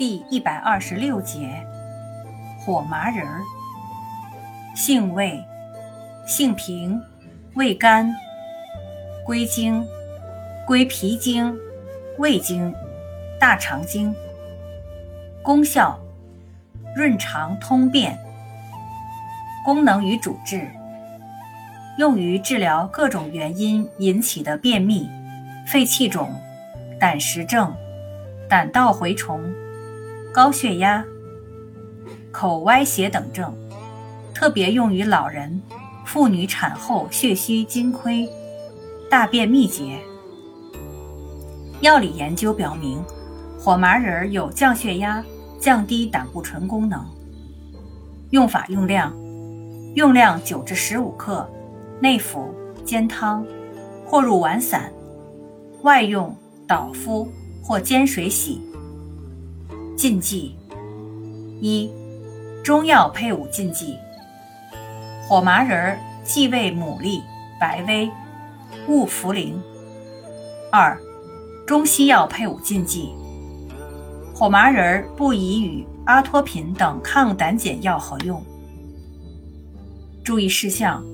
第一百二十六节，火麻仁儿，性味，性平，味甘，归经，归脾经、胃经、大肠经。功效，润肠通便。功能与主治，用于治疗各种原因引起的便秘、肺气肿、胆石症、胆道蛔虫。高血压、口歪斜等症，特别用于老人、妇女产后血虚精亏、大便秘结。药理研究表明，火麻仁有降血压、降低胆固醇功能。用法用量：用量九至十五克，内服煎汤，或入丸散；外用捣敷或煎水洗。禁忌一，中药配伍禁忌：火麻仁儿忌为牡蛎、白薇，勿茯苓。二，中西药配伍禁忌：火麻仁儿不宜与阿托品等抗胆碱药合用。注意事项：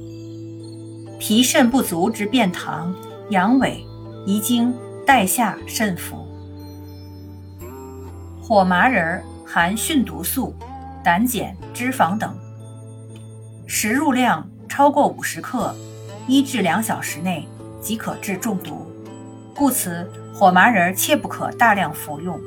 脾肾不足之便溏、阳痿、遗精、带下慎服。火麻仁含迅毒素、胆碱、脂肪等，食入量超过五十克，一至两小时内即可致中毒，故此火麻仁切不可大量服用。